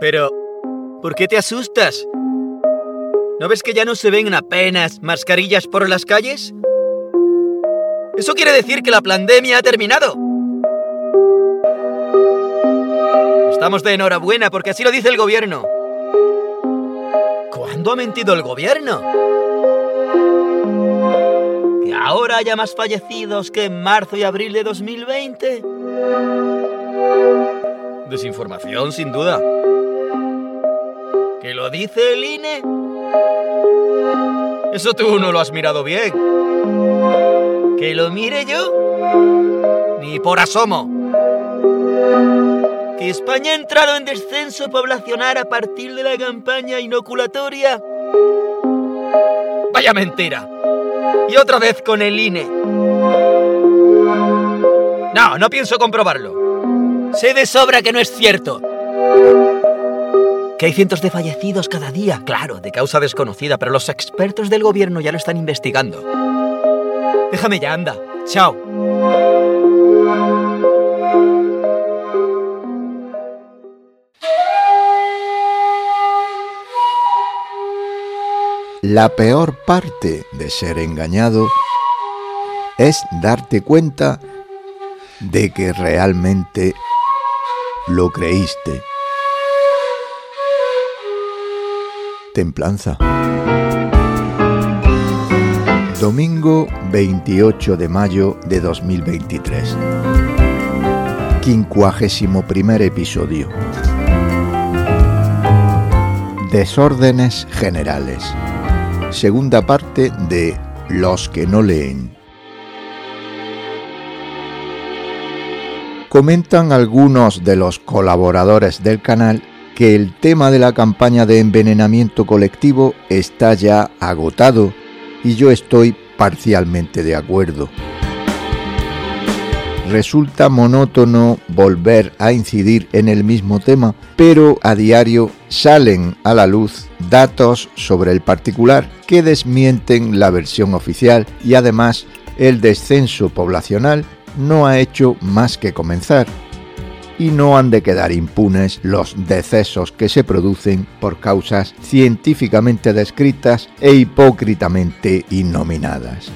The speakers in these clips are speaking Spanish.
Pero, ¿por qué te asustas? ¿No ves que ya no se ven apenas mascarillas por las calles? Eso quiere decir que la pandemia ha terminado. Estamos de enhorabuena porque así lo dice el gobierno. ¿Cuándo ha mentido el gobierno? ¿Que ahora haya más fallecidos que en marzo y abril de 2020? Desinformación, sin duda. ¿Que lo dice el INE? Eso tú no lo has mirado bien. ¿Que lo mire yo? Ni por asomo. ¿Que España ha entrado en descenso poblacional a partir de la campaña inoculatoria? Vaya mentira. Y otra vez con el INE. No, no pienso comprobarlo. Sé de sobra que no es cierto. Que hay cientos de fallecidos cada día, claro, de causa desconocida, pero los expertos del gobierno ya lo están investigando. Déjame ya, anda. Chao. La peor parte de ser engañado es darte cuenta de que realmente lo creíste. Templanza. Domingo 28 de mayo de 2023. Quincuagésimo primer episodio. Desórdenes generales segunda parte de Los que no leen. Comentan algunos de los colaboradores del canal que el tema de la campaña de envenenamiento colectivo está ya agotado y yo estoy parcialmente de acuerdo resulta monótono volver a incidir en el mismo tema, pero a diario salen a la luz datos sobre el particular que desmienten la versión oficial y además el descenso poblacional no ha hecho más que comenzar. Y no han de quedar impunes los decesos que se producen por causas científicamente descritas e hipócritamente innominadas.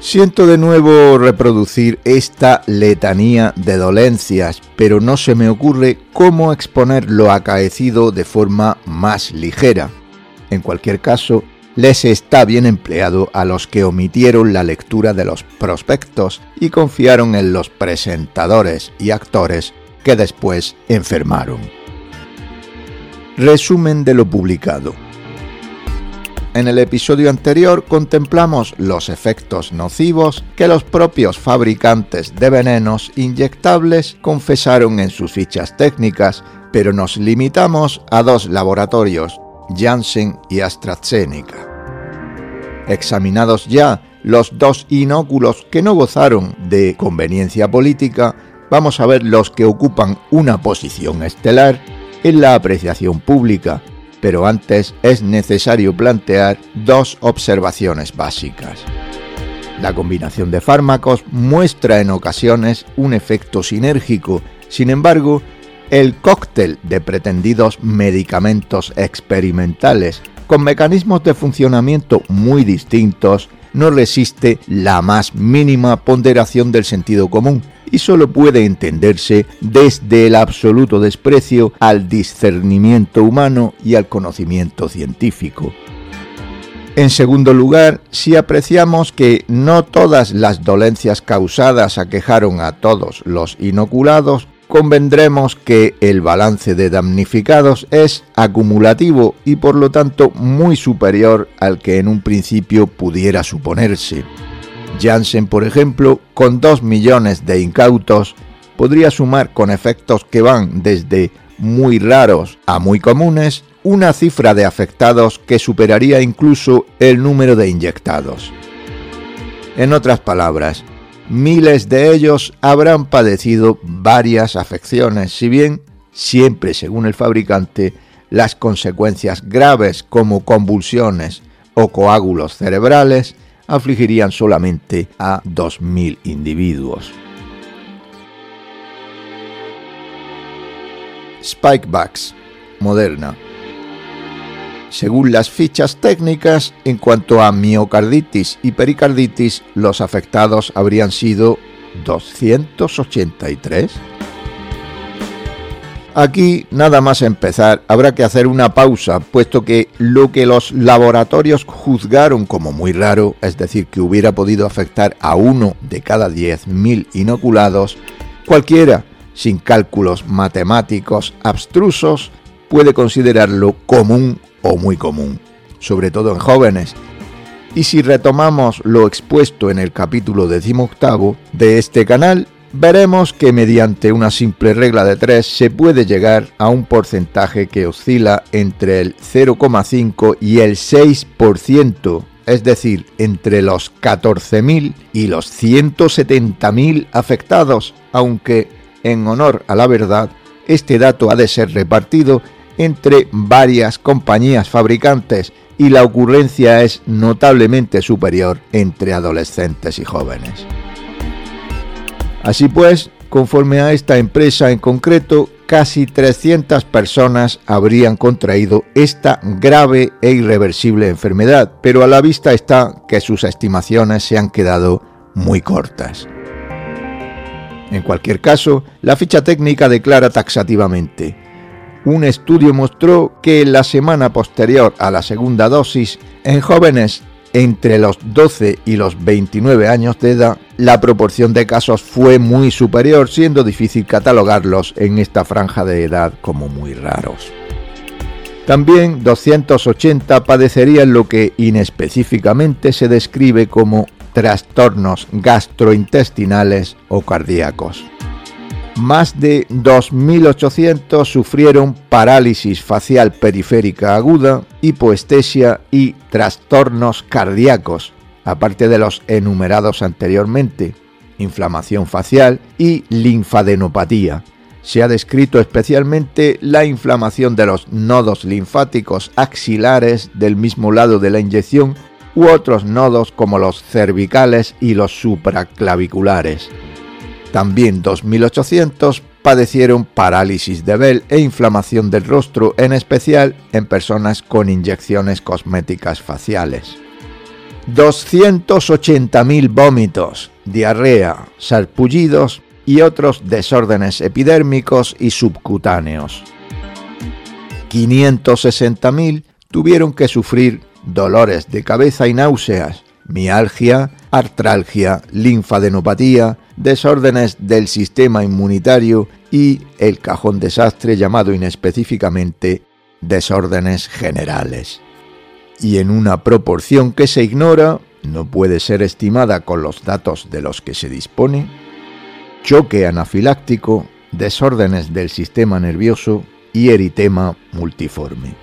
Siento de nuevo reproducir esta letanía de dolencias, pero no se me ocurre cómo exponer lo acaecido de forma más ligera. En cualquier caso, les está bien empleado a los que omitieron la lectura de los prospectos y confiaron en los presentadores y actores que después enfermaron. Resumen de lo publicado. En el episodio anterior contemplamos los efectos nocivos que los propios fabricantes de venenos inyectables confesaron en sus fichas técnicas, pero nos limitamos a dos laboratorios, Janssen y AstraZeneca. Examinados ya los dos inóculos que no gozaron de conveniencia política, vamos a ver los que ocupan una posición estelar en la apreciación pública pero antes es necesario plantear dos observaciones básicas. La combinación de fármacos muestra en ocasiones un efecto sinérgico, sin embargo, el cóctel de pretendidos medicamentos experimentales con mecanismos de funcionamiento muy distintos no resiste la más mínima ponderación del sentido común y solo puede entenderse desde el absoluto desprecio al discernimiento humano y al conocimiento científico. En segundo lugar, si apreciamos que no todas las dolencias causadas aquejaron a todos los inoculados, convendremos que el balance de damnificados es acumulativo y por lo tanto muy superior al que en un principio pudiera suponerse. Janssen, por ejemplo, con 2 millones de incautos, podría sumar con efectos que van desde muy raros a muy comunes una cifra de afectados que superaría incluso el número de inyectados. En otras palabras, miles de ellos habrán padecido varias afecciones, si bien siempre según el fabricante las consecuencias graves como convulsiones o coágulos cerebrales afligirían solamente a 2.000 individuos. Spikevax, Moderna. Según las fichas técnicas, en cuanto a miocarditis y pericarditis, los afectados habrían sido 283. Aquí, nada más empezar, habrá que hacer una pausa, puesto que lo que los laboratorios juzgaron como muy raro, es decir, que hubiera podido afectar a uno de cada 10.000 inoculados, cualquiera, sin cálculos matemáticos abstrusos, puede considerarlo común o muy común, sobre todo en jóvenes. Y si retomamos lo expuesto en el capítulo decimoctavo de este canal, veremos que mediante una simple regla de 3 se puede llegar a un porcentaje que oscila entre el 0,5 y el 6%, es decir, entre los 14.000 y los 170.000 afectados, aunque, en honor a la verdad, este dato ha de ser repartido entre varias compañías fabricantes y la ocurrencia es notablemente superior entre adolescentes y jóvenes. Así pues, conforme a esta empresa en concreto, casi 300 personas habrían contraído esta grave e irreversible enfermedad, pero a la vista está que sus estimaciones se han quedado muy cortas. En cualquier caso, la ficha técnica declara taxativamente, un estudio mostró que la semana posterior a la segunda dosis, en jóvenes entre los 12 y los 29 años de edad, la proporción de casos fue muy superior, siendo difícil catalogarlos en esta franja de edad como muy raros. También 280 padecerían lo que inespecíficamente se describe como trastornos gastrointestinales o cardíacos más de 2.800 sufrieron parálisis facial periférica aguda, hipoestesia y trastornos cardíacos, aparte de los enumerados anteriormente, inflamación facial y linfadenopatía. Se ha descrito especialmente la inflamación de los nodos linfáticos axilares del mismo lado de la inyección u otros nodos como los cervicales y los supraclaviculares. También 2.800 padecieron parálisis de Bell e inflamación del rostro, en especial en personas con inyecciones cosméticas faciales. 280.000 vómitos, diarrea, sarpullidos y otros desórdenes epidérmicos y subcutáneos. 560.000 tuvieron que sufrir dolores de cabeza y náuseas, mialgia, artralgia, linfadenopatía, desórdenes del sistema inmunitario y el cajón desastre llamado inespecíficamente desórdenes generales. Y en una proporción que se ignora, no puede ser estimada con los datos de los que se dispone, choque anafiláctico, desórdenes del sistema nervioso y eritema multiforme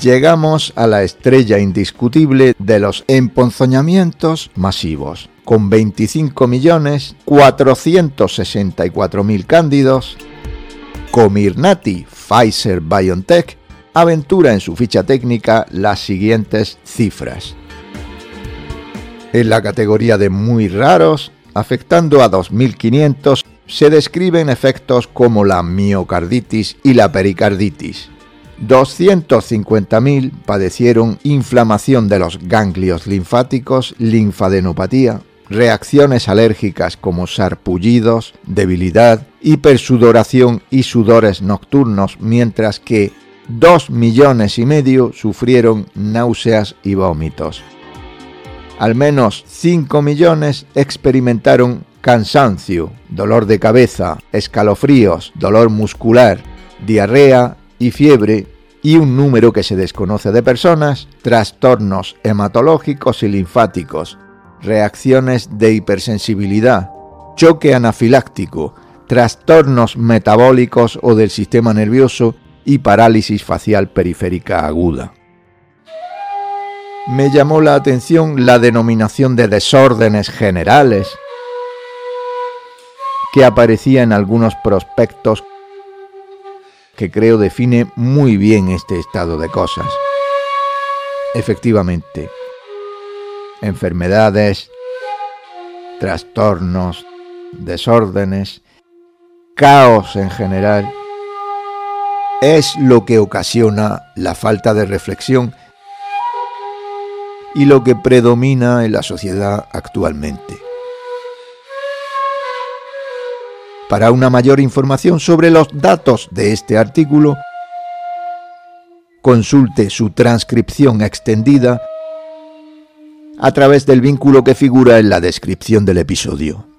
llegamos a la estrella indiscutible de los emponzoñamientos masivos, con 25.464.000 cándidos, Comirnaty Pfizer BioNTech aventura en su ficha técnica las siguientes cifras. En la categoría de muy raros, afectando a 2.500, se describen efectos como la miocarditis y la pericarditis, 250.000 padecieron inflamación de los ganglios linfáticos, linfadenopatía, reacciones alérgicas como sarpullidos, debilidad, hipersudoración y sudores nocturnos, mientras que 2 millones y medio sufrieron náuseas y vómitos. Al menos 5 millones experimentaron cansancio, dolor de cabeza, escalofríos, dolor muscular, diarrea y fiebre y un número que se desconoce de personas, trastornos hematológicos y linfáticos, reacciones de hipersensibilidad, choque anafiláctico, trastornos metabólicos o del sistema nervioso y parálisis facial periférica aguda. Me llamó la atención la denominación de desórdenes generales que aparecía en algunos prospectos que creo define muy bien este estado de cosas. Efectivamente, enfermedades, trastornos, desórdenes caos en general, es lo que ocasiona la falta de reflexión y lo que predomina en la sociedad actualmente. Para una mayor información sobre los datos de este artículo, consulte su transcripción extendida a través del vínculo que figura en la descripción del episodio.